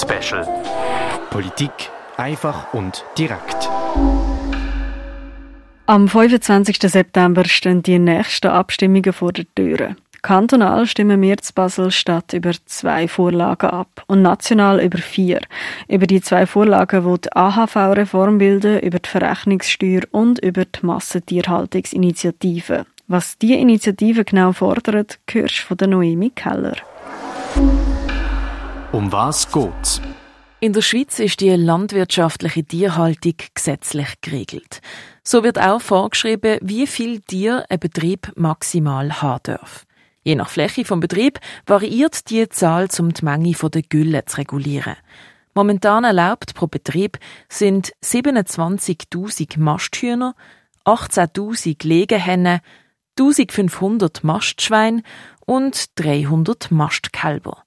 Special. Politik einfach und direkt. Am 25. September stehen die nächsten Abstimmungen vor der Tür. Kantonal stimmen wir zu Basel-Stadt über zwei Vorlagen ab und national über vier. Über die zwei Vorlagen, die die AHV-Reform bilden, über die Verrechnungssteuer und über die Massentierhaltungsinitiative. Was diese Initiative genau fordert, hörst du von der Noemi Keller. Um was geht's? In der Schweiz ist die landwirtschaftliche Tierhaltung gesetzlich geregelt. So wird auch vorgeschrieben, wie viel Tier ein Betrieb maximal haben darf. Je nach Fläche vom Betrieb variiert die Zahl, um die Menge der Gülle zu regulieren. Momentan erlaubt pro Betrieb sind 27.000 Masthühner, 18.000 Legehennen, 1500 Mastschweine und 300 Mastkälber.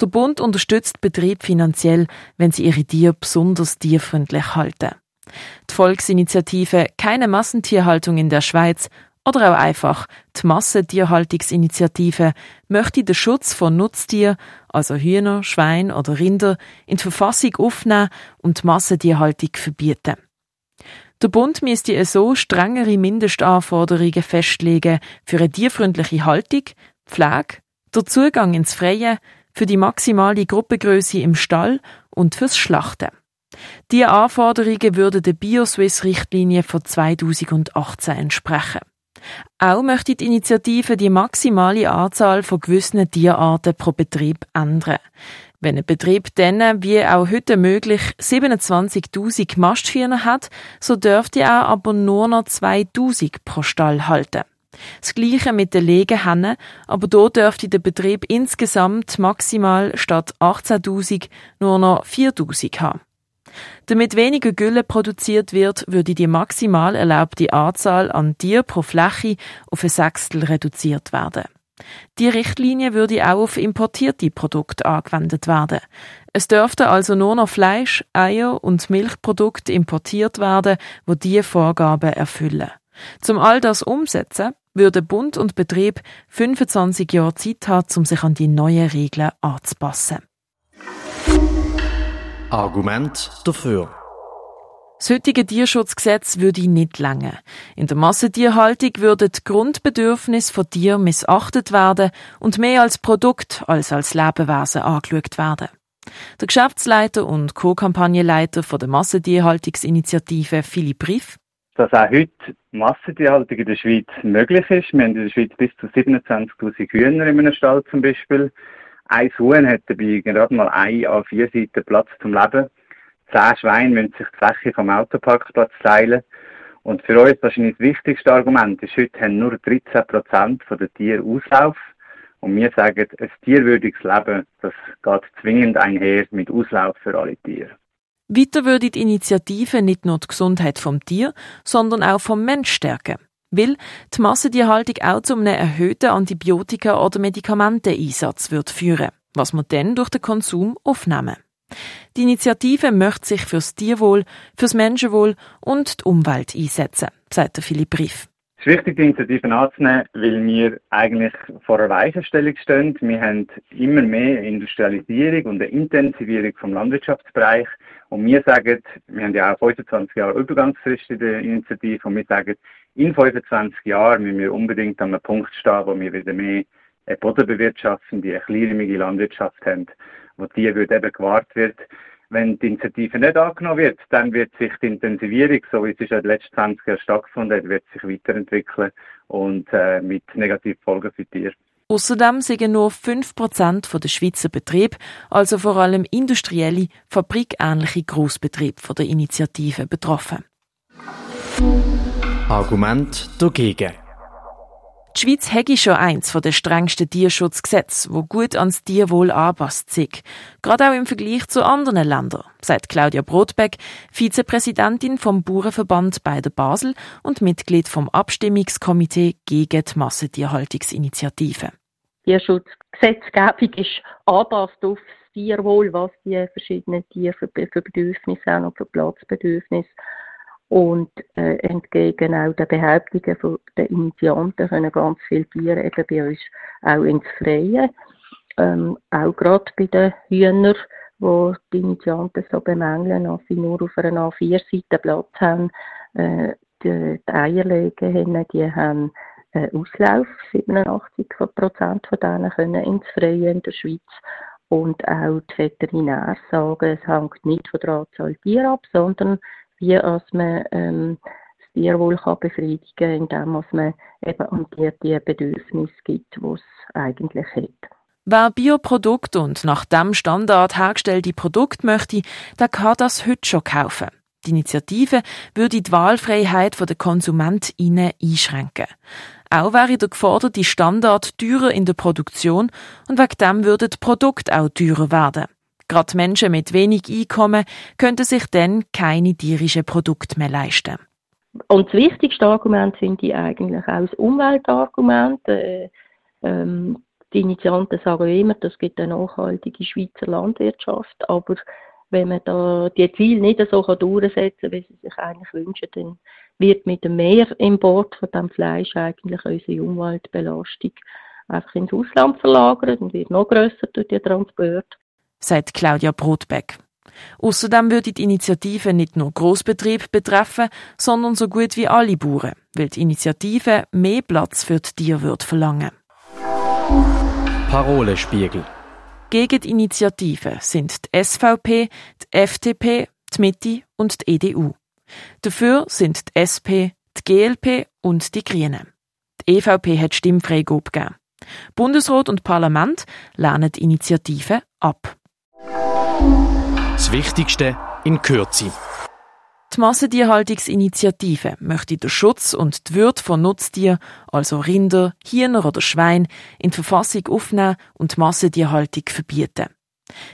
Der Bund unterstützt Betrieb finanziell, wenn sie ihre Tiere besonders tierfreundlich halten. Die Volksinitiative Keine Massentierhaltung in der Schweiz oder auch einfach die Massentierhaltungsinitiative möchte den Schutz von Nutztieren, also Hühner, Schwein oder Rinder, in die Verfassung aufnehmen und die Massentierhaltung verbieten. Der Bund müsste so strengere Mindestanforderungen festlegen für eine tierfreundliche Haltung, Pflege, der Zugang ins Freie, für die maximale Gruppengröße im Stall und fürs Schlachten. Diese Anforderungen würden der Bioswiss-Richtlinie von 2018 entsprechen. Auch möchte die Initiative die maximale Anzahl von gewissen Tierarten pro Betrieb ändern. Wenn ein Betrieb dann, wie auch heute möglich, 27.000 Masthühner hat, so dürfte er aber nur noch 2.000 pro Stall halten. Das Gleiche mit den Legehennen, aber dort dürfte der Betrieb insgesamt maximal statt 18.000 nur noch 4.000 haben. Damit weniger Gülle produziert wird, würde die maximal erlaubte Anzahl an Tieren pro Fläche auf ein Sechstel reduziert werden. Die Richtlinie würde auch auf importierte Produkte angewendet werden. Es dürften also nur noch Fleisch, Eier und Milchprodukte importiert werden, wo diese Vorgaben erfüllen. Zum all das umsetzen, würde Bund und Betrieb 25 Jahre Zeit haben, um sich an die neuen Regeln anzupassen. Argument dafür. Das heutige Tierschutzgesetz würde nicht länger. In der Massentierhaltung würden die Grundbedürfnisse von Tieren missachtet werden und mehr als Produkt als als Lebewesen angeschaut werden. Der Geschäftsleiter und Co-Kampagnenleiter der Massentierhaltungsinitiative Philipp Brief. Dass auch heute Massentierhaltung in der Schweiz möglich ist. Wir haben in der Schweiz bis zu 27.000 Hühner in einem Stall zum Beispiel. Ein Huhn hat dabei gerade mal ein an vier Seiten Platz zum Leben. Zehn Schweine müssen sich die Fläche vom Autoparkplatz teilen. Und für uns wahrscheinlich das wichtigste Argument ist, heute haben nur 13 Prozent der Tiere Auslauf. Und wir sagen, ein tierwürdiges Leben, das geht zwingend einher mit Auslauf für alle Tiere. Weiter würde die Initiative nicht nur die Gesundheit vom Tier, sondern auch vom Mensch stärken. Weil die Massentierhaltung auch zu einem erhöhten Antibiotika- oder Medikamenteneinsatz wird führen, was wir dann durch den Konsum aufnehmen. Die Initiative möchte sich fürs Tierwohl, fürs Menschenwohl und die Umwelt einsetzen, sagt Philipp Brief. Es ist wichtig, die Initiative anzunehmen, weil wir eigentlich vor einer Weichenstellung stehen. Wir haben immer mehr Industrialisierung und eine Intensivierung vom Landwirtschaftsbereich. Und wir sagen, wir haben ja auch 25 Jahre Übergangsfrist in der Initiative und wir sagen, in 25 Jahren müssen wir unbedingt an einem Punkt stehen, wo wir wieder mehr eine bodenbewirtschaftende, eine kleinräumige Landwirtschaft haben, wo die wird eben gewahrt wird. Wenn die Initiative nicht angenommen wird, dann wird sich die Intensivierung, so wie es in den letzten 20 Jahren stattgefunden hat, wird sich weiterentwickeln und äh, mit negativen Folgen für die Tiere. Außerdem sind nur 5% der Schweizer Betriebe, also vor allem industrielle, fabrikähnliche Grossbetriebe von der Initiative betroffen. Argument dagegen. Die Schweiz hätte schon eins von den strengsten Tierschutzgesetzen, wo gut ans Tierwohl anpasst sich. Gerade auch im Vergleich zu anderen Ländern, sagt Claudia Brotbeck, Vizepräsidentin vom Bauernverband bei der Basel und Mitglied vom Abstimmungskomitee gegen die Massentierhaltungsinitiative. Tierschutzgesetzgebung ist angepasst auf das Tierwohl, was die verschiedenen Tiere für, für Bedürfnisse haben und für Platzbedürfnisse und äh, entgegen auch den Behauptungen der Initianten können ganz viele Tiere eben bei uns auch ins Freie. Ähm, auch gerade bei den Hühnern, wo die Initianten so bemängeln, dass sie nur auf einer A4-Seite Platz haben. Äh, die, die Eierlegehennen, die haben Auslauf. 87 Prozent von denen können ins Freie in der Schweiz. Und auch die Veterinäre sagen, es hängt nicht von der Anzahl Tiere ab, sondern wie als man ähm, das Tierwohl kann befriedigen kann, indem man eben an Tier die Bedürfnisse gibt, die es eigentlich hat. Wer Bioprodukte und nach dem Standard hergestellte Produkte möchte, der kann das heute schon kaufen. Die Initiative würde die Wahlfreiheit der KonsumentInnen einschränken. Auch wäre der geforderte Standard teurer in der Produktion und wegen dem würden die Produkte auch teurer werden. Gerade Menschen mit wenig Einkommen könnten sich dann keine tierischen Produkte mehr leisten. Und das wichtigste Argument finde ich eigentlich auch das Umweltargument. Äh, ähm, die Initianten sagen immer, das gibt eine nachhaltige Schweizer Landwirtschaft, aber wenn man da die Ziele nicht so durchsetzen kann, wie sie sich eigentlich wünschen, dann wird mit dem Mehrimport von dem Fleisch eigentlich unsere Umweltbelastung einfach ins Ausland verlagert und wird noch grösser durch die Transport. Sagt Claudia Brotbeck. Außerdem würde die Initiative nicht nur Großbetrieb betreffen, sondern so gut wie alle Bauern, weil die Initiative mehr Platz für die Tiere verlangen. Parolespiegel. Gegen die Initiative sind die SVP, die FDP, die Mitte und die EDU. Dafür sind die SP, die GLP und die Grünen. Die EVP hat Stimmfreigabe gegeben. Bundesrat und Parlament lehnen die Initiative ab. Das Wichtigste in Kürze. Die Massentierhaltungsinitiative möchte den Schutz und die Würde von Nutztieren, also Rinder, Hühner oder Schwein, in die Verfassung aufnehmen und die Massentierhaltung verbieten.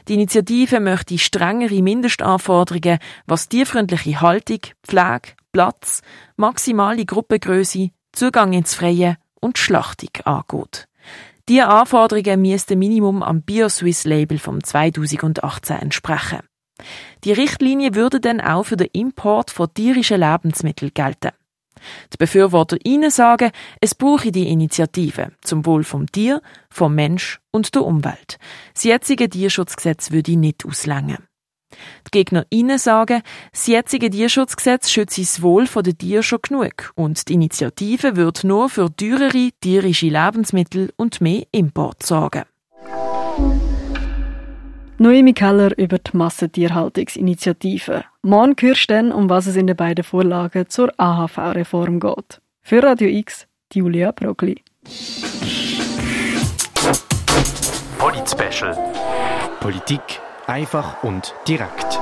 Die Initiative möchte strengere Mindestanforderungen, was tierfreundliche Haltung, Pflege, Platz, maximale Gruppengröße, Zugang ins Freie und Schlachtung angeht. Diese Anforderungen müssten Minimum am BioSwiss-Label vom 2018 entsprechen. Die Richtlinie würde dann auch für den Import von tierischen Lebensmitteln gelten. Die Befürworter ihnen sagen, es brauche die Initiative zum Wohl vom Tier, vom Mensch und der Umwelt. Das jetzige Tierschutzgesetz würde nicht auslängen. Die Gegner ihnen sagen, das jetzige Tierschutzgesetz schütze das Wohl der Tiere schon genug und die Initiative wird nur für teurere tierische Lebensmittel und mehr Import sorgen. Noemi Keller über die Massentierhaltungsinitiative. Morgen hörst du dann, um was es in den beiden Vorlagen zur AHV-Reform geht. Für Radio X, Julia Brogli. Polit Special. Politik einfach und direkt.